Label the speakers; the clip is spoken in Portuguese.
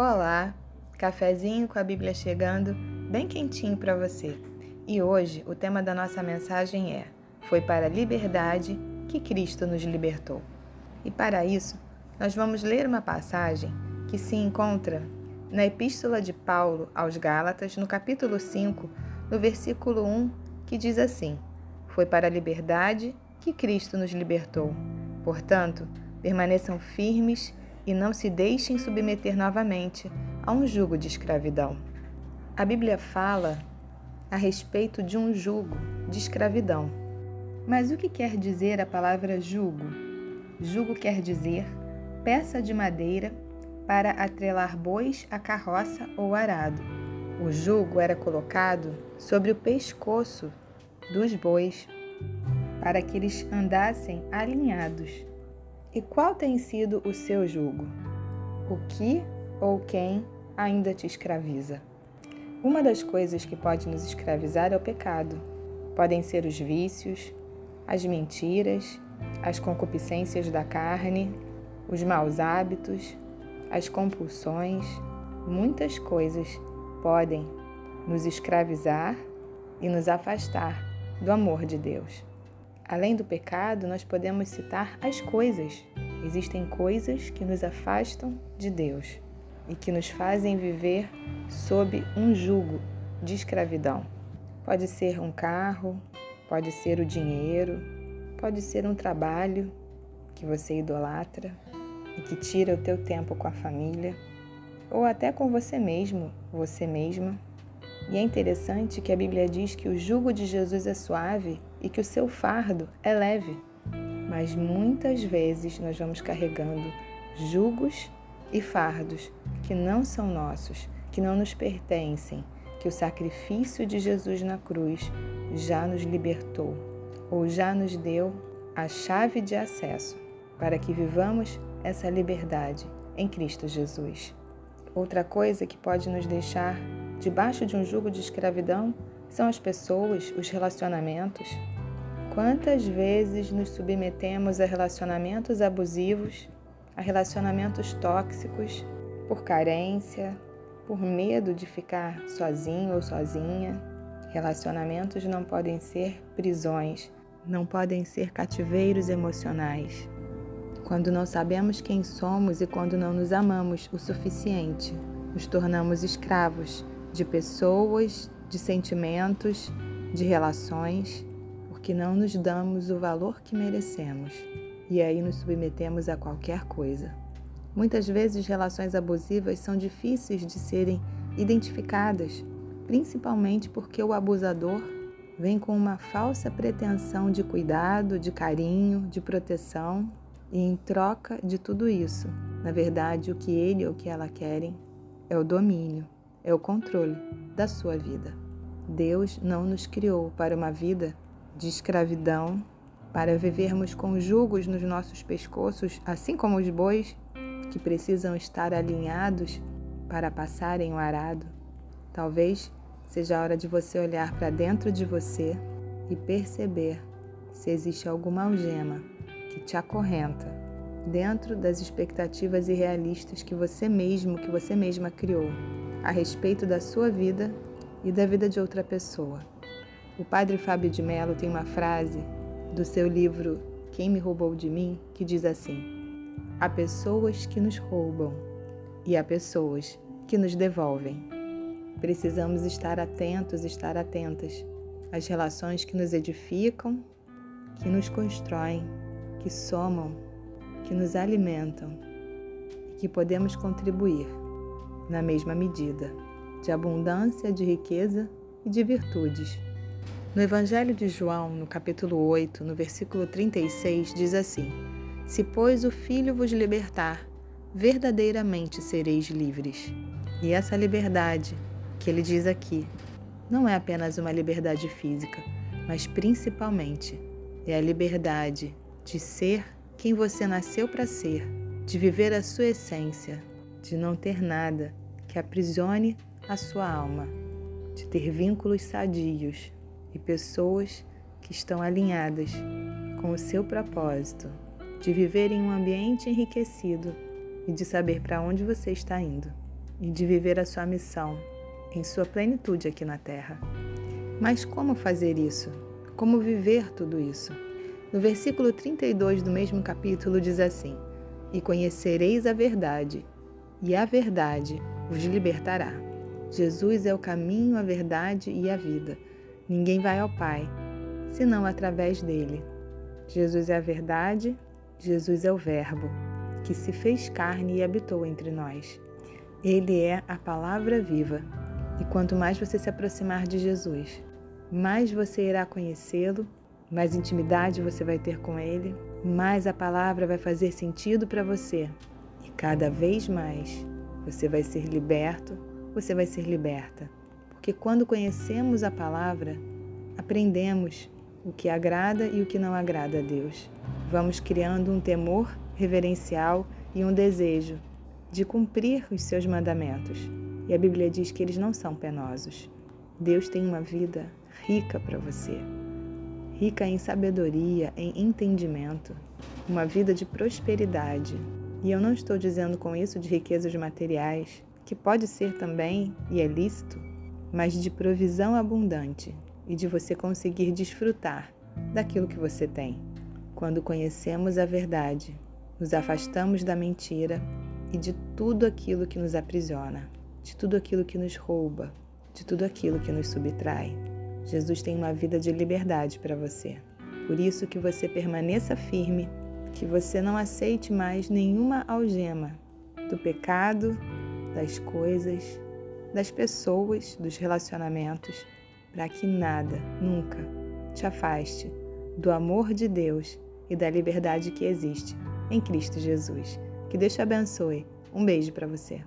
Speaker 1: Olá, cafezinho com a Bíblia chegando, bem quentinho para você. E hoje o tema da nossa mensagem é: Foi para a liberdade que Cristo nos libertou. E para isso, nós vamos ler uma passagem que se encontra na Epístola de Paulo aos Gálatas, no capítulo 5, no versículo 1, que diz assim: Foi para a liberdade que Cristo nos libertou. Portanto, permaneçam firmes e não se deixem submeter novamente a um jugo de escravidão. A Bíblia fala a respeito de um jugo de escravidão. Mas o que quer dizer a palavra jugo? Jugo quer dizer peça de madeira para atrelar bois à carroça ou arado. O jugo era colocado sobre o pescoço dos bois para que eles andassem alinhados. E qual tem sido o seu jugo? O que ou quem ainda te escraviza? Uma das coisas que pode nos escravizar é o pecado. Podem ser os vícios, as mentiras, as concupiscências da carne, os maus hábitos, as compulsões. Muitas coisas podem nos escravizar e nos afastar do amor de Deus. Além do pecado, nós podemos citar as coisas. Existem coisas que nos afastam de Deus e que nos fazem viver sob um jugo de escravidão. Pode ser um carro, pode ser o dinheiro, pode ser um trabalho que você idolatra e que tira o teu tempo com a família, ou até com você mesmo, você mesma. E é interessante que a Bíblia diz que o jugo de Jesus é suave e que o seu fardo é leve. Mas muitas vezes nós vamos carregando jugos e fardos que não são nossos, que não nos pertencem, que o sacrifício de Jesus na cruz já nos libertou ou já nos deu a chave de acesso para que vivamos essa liberdade em Cristo Jesus. Outra coisa que pode nos deixar debaixo de um jugo de escravidão são as pessoas, os relacionamentos. Quantas vezes nos submetemos a relacionamentos abusivos, a relacionamentos tóxicos, por carência, por medo de ficar sozinho ou sozinha? Relacionamentos não podem ser prisões, não podem ser cativeiros emocionais. Quando não sabemos quem somos e quando não nos amamos o suficiente, nos tornamos escravos de pessoas, de sentimentos, de relações, porque não nos damos o valor que merecemos e aí nos submetemos a qualquer coisa. Muitas vezes, relações abusivas são difíceis de serem identificadas, principalmente porque o abusador vem com uma falsa pretensão de cuidado, de carinho, de proteção, e em troca de tudo isso, na verdade, o que ele ou que ela querem é o domínio, é o controle da sua vida. Deus não nos criou para uma vida de escravidão, para vivermos com jugos nos nossos pescoços, assim como os bois que precisam estar alinhados para passarem o arado. Talvez seja a hora de você olhar para dentro de você e perceber se existe alguma algema que te acorrenta dentro das expectativas irrealistas que você mesmo, que você mesma criou a respeito da sua vida e da vida de outra pessoa. O padre Fábio de Mello tem uma frase do seu livro Quem me roubou de mim que diz assim: Há pessoas que nos roubam e há pessoas que nos devolvem. Precisamos estar atentos, estar atentas às relações que nos edificam, que nos constroem, que somam, que nos alimentam e que podemos contribuir na mesma medida de abundância, de riqueza e de virtudes. No Evangelho de João, no capítulo 8, no versículo 36, diz assim: Se, pois, o Filho vos libertar, verdadeiramente sereis livres. E essa liberdade que ele diz aqui não é apenas uma liberdade física, mas principalmente é a liberdade de ser quem você nasceu para ser, de viver a sua essência, de não ter nada que aprisione a sua alma, de ter vínculos sadios e pessoas que estão alinhadas com o seu propósito, de viver em um ambiente enriquecido e de saber para onde você está indo. e de viver a sua missão em sua plenitude aqui na Terra. Mas como fazer isso? Como viver tudo isso? No versículo 32 do mesmo capítulo diz assim: E conhecereis a verdade, e a verdade vos libertará. Jesus é o caminho, a verdade e a vida. Ninguém vai ao Pai, senão através dele. Jesus é a verdade, Jesus é o Verbo, que se fez carne e habitou entre nós. Ele é a palavra viva. E quanto mais você se aproximar de Jesus, mais você irá conhecê-lo, mais intimidade você vai ter com ele, mais a palavra vai fazer sentido para você. E cada vez mais você vai ser liberto, você vai ser liberta. Porque quando conhecemos a palavra, aprendemos o que agrada e o que não agrada a Deus. Vamos criando um temor reverencial e um desejo de cumprir os seus mandamentos. E a Bíblia diz que eles não são penosos. Deus tem uma vida rica para você, rica em sabedoria, em entendimento, uma vida de prosperidade. E eu não estou dizendo com isso de riquezas materiais, que pode ser também e é lícito, mas de provisão abundante e de você conseguir desfrutar daquilo que você tem. Quando conhecemos a verdade, nos afastamos da mentira e de tudo aquilo que nos aprisiona, de tudo aquilo que nos rouba, de tudo aquilo que nos subtrai. Jesus tem uma vida de liberdade para você. Por isso que você permaneça firme, que você não aceite mais nenhuma algema do pecado, das coisas, das pessoas, dos relacionamentos, para que nada, nunca, te afaste do amor de Deus e da liberdade que existe em Cristo Jesus. Que Deus te abençoe. Um beijo para você.